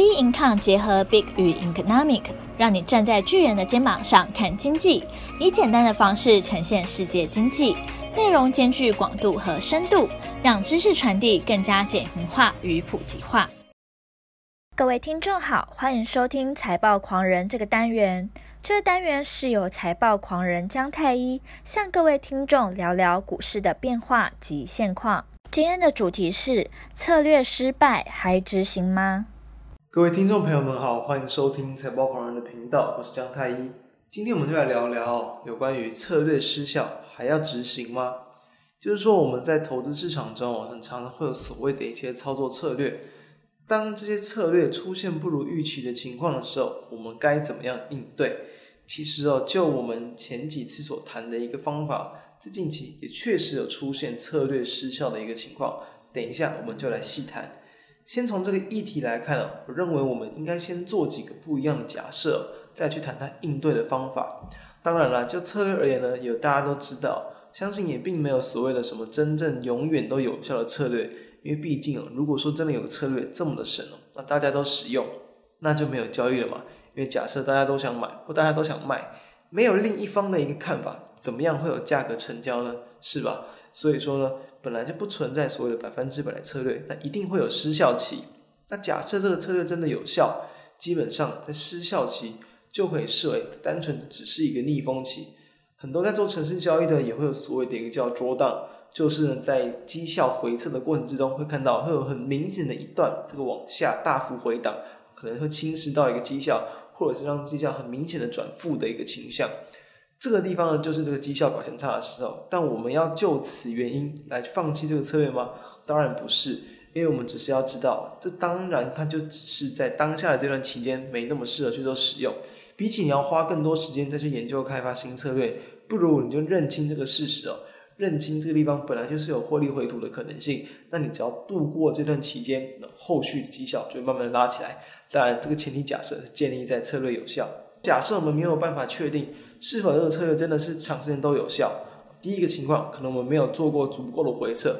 B Income 结合 Big 与 Economic，让你站在巨人的肩膀上看经济，以简单的方式呈现世界经济，内容兼具广度和深度，让知识传递更加简明化与普及化。各位听众好，欢迎收听财报狂人这个单元。这个单元是由财报狂人姜太一向各位听众聊聊股市的变化及现况。今天的主题是：策略失败还执行吗？各位听众朋友们好，欢迎收听财报狂人的频道，我是江太一。今天我们就来聊聊有关于策略失效还要执行吗？就是说我们在投资市场中，很常常会有所谓的一些操作策略。当这些策略出现不如预期的情况的时候，我们该怎么样应对？其实哦，就我们前几次所谈的一个方法，在近期也确实有出现策略失效的一个情况。等一下我们就来细谈。先从这个议题来看啊，我认为我们应该先做几个不一样的假设，再去谈谈应对的方法。当然了，就策略而言呢，有大家都知道，相信也并没有所谓的什么真正永远都有效的策略，因为毕竟啊，如果说真的有策略这么的神哦，那大家都使用，那就没有交易了嘛。因为假设大家都想买或大家都想卖，没有另一方的一个看法，怎么样会有价格成交呢？是吧？所以说呢。本来就不存在所谓的百分之百的策略，那一定会有失效期。那假设这个策略真的有效，基本上在失效期就可以视为单纯只是一个逆风期。很多在做城市交易的也会有所谓的一个叫 drawdown，就是呢在绩效回撤的过程之中会看到会有很明显的一段这个往下大幅回档，可能会侵蚀到一个绩效，或者是让绩效很明显的转负的一个倾向。这个地方呢，就是这个绩效表现差的时候，但我们要就此原因来放弃这个策略吗？当然不是，因为我们只是要知道，这当然它就只是在当下的这段期间没那么适合去做使用。比起你要花更多时间再去研究开发新策略，不如你就认清这个事实哦，认清这个地方本来就是有获利回吐的可能性。那你只要度过这段期间，后续的绩效就会慢慢拉起来。当然，这个前提假设是建立在策略有效。假设我们没有办法确定。是否这个策略真的是长时间都有效？第一个情况，可能我们没有做过足够的回测；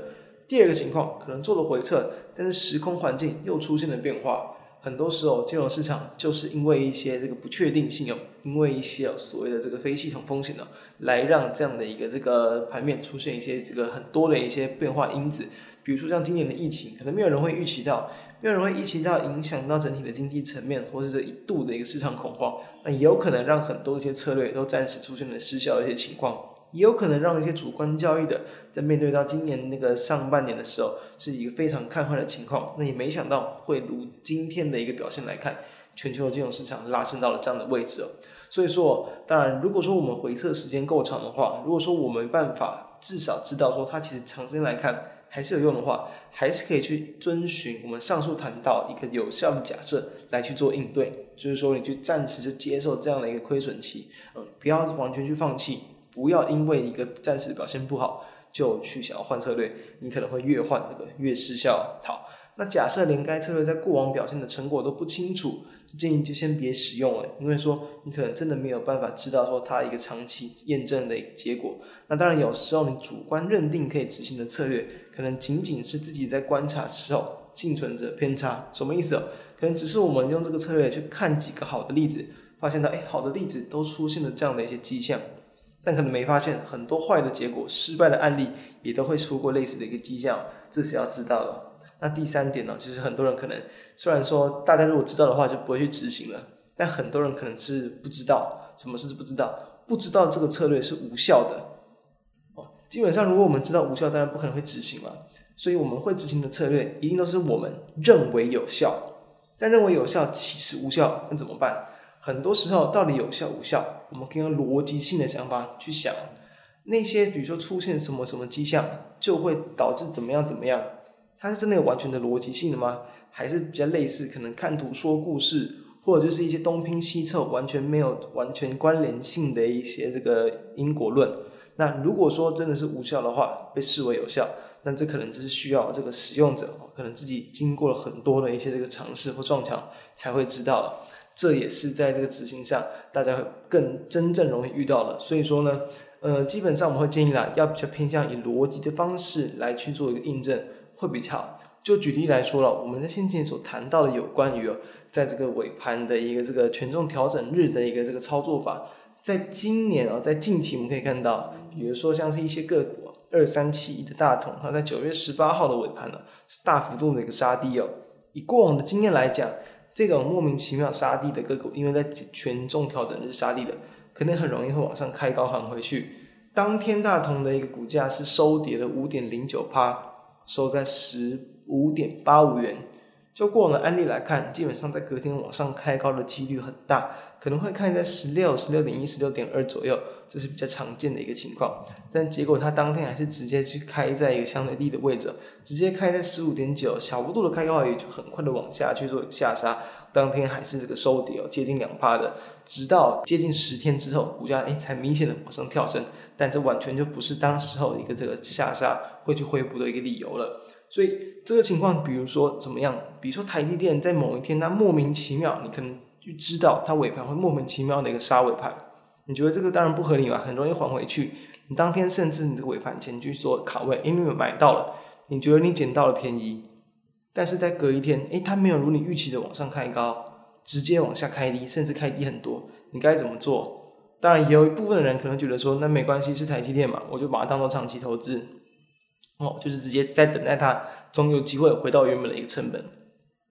第二个情况，可能做了回测，但是时空环境又出现了变化。很多时候，金融市场就是因为一些这个不确定性哦，因为一些所谓的这个非系统风险呢，来让这样的一个这个盘面出现一些这个很多的一些变化因子。比如说像今年的疫情，可能没有人会预期到，没有人会预期到影响到整体的经济层面，或是这一度的一个市场恐慌，那也有可能让很多一些策略都暂时出现了失效的一些情况，也有可能让一些主观交易的在面对到今年那个上半年的时候，是一个非常看坏的情况，那也没想到会如今天的一个表现来看，全球的金融市场拉升到了这样的位置哦。所以说，当然如果说我们回测时间够长的话，如果说我没办法至少知道说它其实长时间来看。还是有用的话，还是可以去遵循我们上述谈到一个有效的假设来去做应对。就是说，你就暂时就接受这样的一个亏损期，嗯，不要完全去放弃，不要因为一个暂时表现不好就去想要换策略，你可能会越换那个越失效。好，那假设连该策略在过往表现的成果都不清楚，建议就先别使用了，因为说你可能真的没有办法知道说它一个长期验证的一个结果。那当然，有时候你主观认定可以执行的策略。可能仅仅是自己在观察时候幸存者偏差，什么意思哦？可能只是我们用这个策略去看几个好的例子，发现到哎，好的例子都出现了这样的一些迹象，但可能没发现很多坏的结果，失败的案例也都会出过类似的一个迹象，这是要知道的。那第三点呢，其实很多人可能虽然说大家如果知道的话就不会去执行了，但很多人可能是不知道什么是不知道，不知道这个策略是无效的。哦基本上，如果我们知道无效，当然不可能会执行嘛。所以我们会执行的策略，一定都是我们认为有效。但认为有效，其实无效，那怎么办？很多时候，到底有效无效，我们可以用逻辑性的想法去想。那些比如说出现什么什么迹象，就会导致怎么样怎么样，它是真的有完全的逻辑性的吗？还是比较类似，可能看图说故事，或者就是一些东拼西凑，完全没有完全关联性的一些这个因果论。那如果说真的是无效的话，被视为有效，那这可能只是需要这个使用者可能自己经过了很多的一些这个尝试或撞墙才会知道。这也是在这个执行上大家会更真正容易遇到的。所以说呢，呃，基本上我们会建议啦，要比较偏向以逻辑的方式来去做一个印证会比较好。就举例来说了，我们在先前所谈到的有关于哦，在这个尾盘的一个这个权重调整日的一个这个操作法，在今年啊，在近期我们可以看到，比如说像是一些个股二三七一的大同，它在九月十八号的尾盘呢，是大幅度的一个杀低哦。以过往的经验来讲，这种莫名其妙杀低的个股，因为在权重调整日杀低的，可能很容易会往上开高喊回去。当天大同的一个股价是收跌了五点零九趴，收在十五点八五元。就过往的案例来看，基本上在隔天往上开高的几率很大，可能会看在十六、十六点一、十六点二左右，这是比较常见的一个情况。但结果它当天还是直接去开在一个相对低的位置，直接开在十五点九，小幅度的开高也就很快的往下去做下杀。当天还是这个收跌哦，接近两趴的，直到接近十天之后，股价诶才明显的往上跳升。但这完全就不是当时候一个这个下杀会去回补的一个理由了，所以这个情况，比如说怎么样？比如说台积电在某一天它莫名其妙，你可能就知道它尾盘会莫名其妙的一个杀尾盘，你觉得这个当然不合理嘛，很容易还回去。你当天甚至你这个尾盘前去做卡位，因为买到了，你觉得你捡到了便宜，但是在隔一天，诶，它没有如你预期的往上开高，直接往下开低，甚至开低很多，你该怎么做？当然，也有一部分的人可能觉得说，那没关系，是台积电嘛，我就把它当做长期投资，哦，就是直接在等待它，总有机会回到原本的一个成本。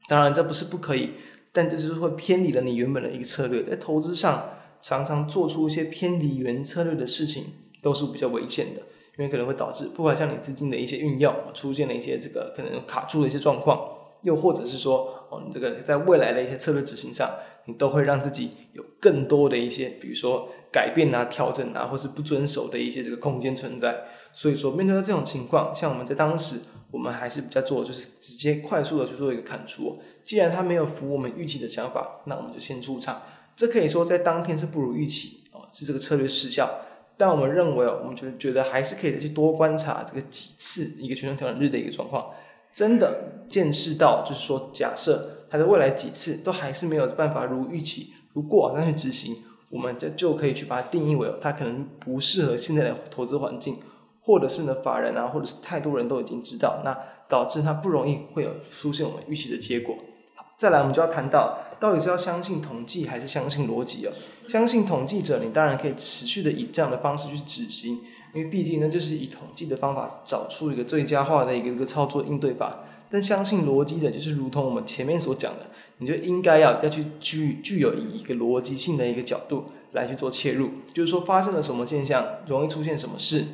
当然，这不是不可以，但这就是会偏离了你原本的一个策略。在投资上，常常做出一些偏离原策略的事情，都是比较危险的，因为可能会导致不管像你资金的一些运用，出现了一些这个可能卡住的一些状况。又或者是说，哦，你这个在未来的一些策略执行上，你都会让自己有更多的一些，比如说改变啊、调整啊，或是不遵守的一些这个空间存在。所以说，面对到这种情况，像我们在当时，我们还是比较做，就是直接快速的去做一个砍出。既然它没有符我们预期的想法，那我们就先出场。这可以说在当天是不如预期哦，是这个策略失效。但我们认为，我们就觉得还是可以去多观察这个几次一个权重调整日的一个状况。真的见识到，就是说，假设它的未来几次都还是没有办法如预期、如过往那去执行，我们就就可以去把它定义为它可能不适合现在的投资环境，或者是呢，法人啊，或者是太多人都已经知道，那导致它不容易会有出现我们预期的结果。好，再来我们就要谈到，到底是要相信统计还是相信逻辑哦？相信统计者，你当然可以持续的以这样的方式去执行。因为毕竟呢，就是以统计的方法找出一个最佳化的一个一个操作应对法。但相信逻辑的，就是如同我们前面所讲的，你就应该要要去具具有以一个逻辑性的一个角度来去做切入。就是说发生了什么现象，容易出现什么事，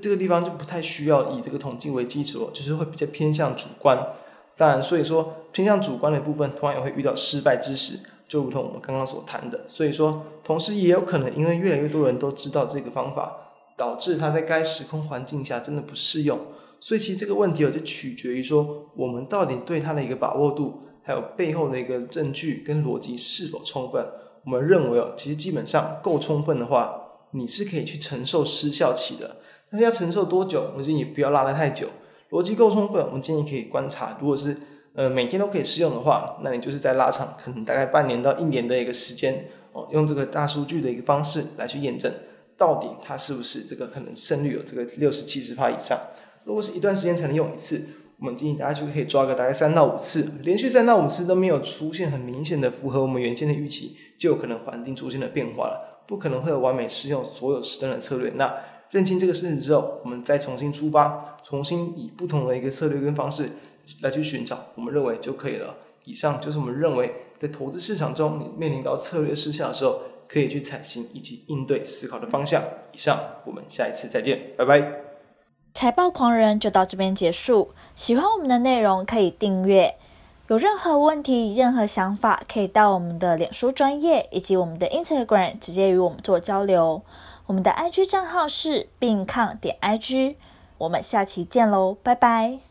这个地方就不太需要以这个统计为基础，就是会比较偏向主观。当然，所以说偏向主观的部分，同样也会遇到失败之时，就如同我们刚刚所谈的。所以说，同时也有可能因为越来越多人都知道这个方法。导致它在该时空环境下真的不适用，所以其实这个问题哦，就取决于说我们到底对它的一个把握度，还有背后的一个证据跟逻辑是否充分。我们认为哦，其实基本上够充分的话，你是可以去承受失效期的。但是要承受多久，我们建议不要拉得太久。逻辑够充分，我们建议可以观察。如果是呃每天都可以试用的话，那你就是在拉长，可能大概半年到一年的一个时间哦，用这个大数据的一个方式来去验证。到底它是不是这个可能胜率有这个六十七十趴以上？如果是一段时间才能用一次，我们建议大家就可以抓个大概三到五次，连续三到五次都没有出现很明显的符合我们原先的预期，就有可能环境出现了变化了，不可能会有完美适用所有时段的策略。那认清这个事实之后，我们再重新出发，重新以不同的一个策略跟方式来去寻找，我们认为就可以了。以上就是我们认为在投资市场中，你面临到策略失效的时候。可以去采行以及应对思考的方向。以上，我们下一次再见，拜拜。财报狂人就到这边结束。喜欢我们的内容可以订阅。有任何问题、任何想法，可以到我们的脸书专业以及我们的 Instagram 直接与我们做交流。我们的 IG 账号是 bincon 点 IG。我们下期见喽，拜拜。